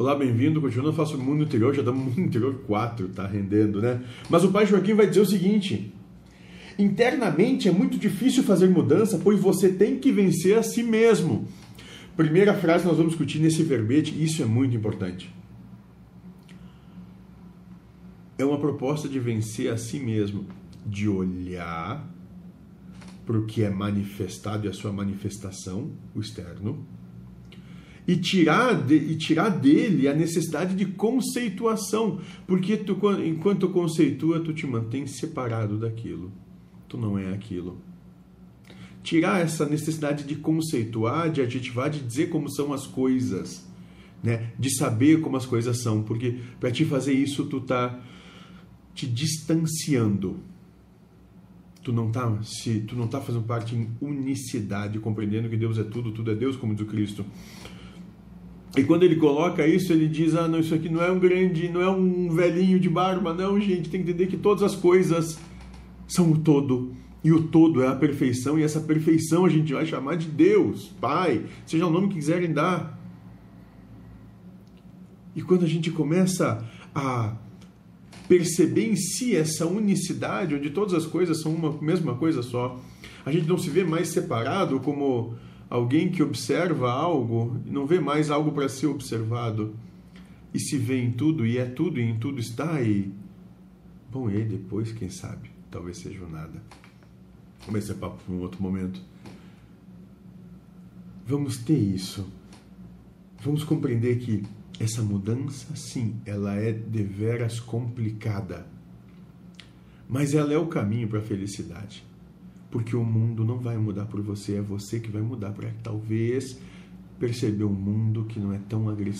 Olá, bem-vindo. Continuando, faço mundo interior, já estamos no mundo interior 4, tá rendendo, né? Mas o pai Joaquim vai dizer o seguinte: internamente é muito difícil fazer mudança, pois você tem que vencer a si mesmo. Primeira frase nós vamos discutir nesse verbete, isso é muito importante. É uma proposta de vencer a si mesmo, de olhar para o que é manifestado e a sua manifestação, o externo, e tirar, de, e tirar dele a necessidade de conceituação, porque tu, enquanto conceitua, tu te mantém separado daquilo. Tu não é aquilo. Tirar essa necessidade de conceituar, de adjetivar, de dizer como são as coisas, né? de saber como as coisas são, porque para te fazer isso, tu tá te distanciando tu não tá se tu não tá fazendo parte em unicidade, compreendendo que Deus é tudo, tudo é Deus, como diz o Cristo. E quando ele coloca isso, ele diz: "Ah, não, isso aqui não é um grande, não é um velhinho de barba, não, gente, tem que entender que todas as coisas são o todo. E o todo é a perfeição, e essa perfeição a gente vai chamar de Deus, Pai, seja o nome que quiserem dar. E quando a gente começa a perceber em si essa unicidade, onde todas as coisas são uma mesma coisa só. A gente não se vê mais separado como alguém que observa algo, não vê mais algo para ser observado. E se vê em tudo, e é tudo, e em tudo está, e. Bom, e aí depois, quem sabe? Talvez seja nada. Vamos esse papo para um outro momento. Vamos ter isso. Vamos compreender que essa mudança, sim, ela é deveras complicada. Mas ela é o caminho para a felicidade. Porque o mundo não vai mudar por você, é você que vai mudar para talvez perceber um mundo que não é tão agressivo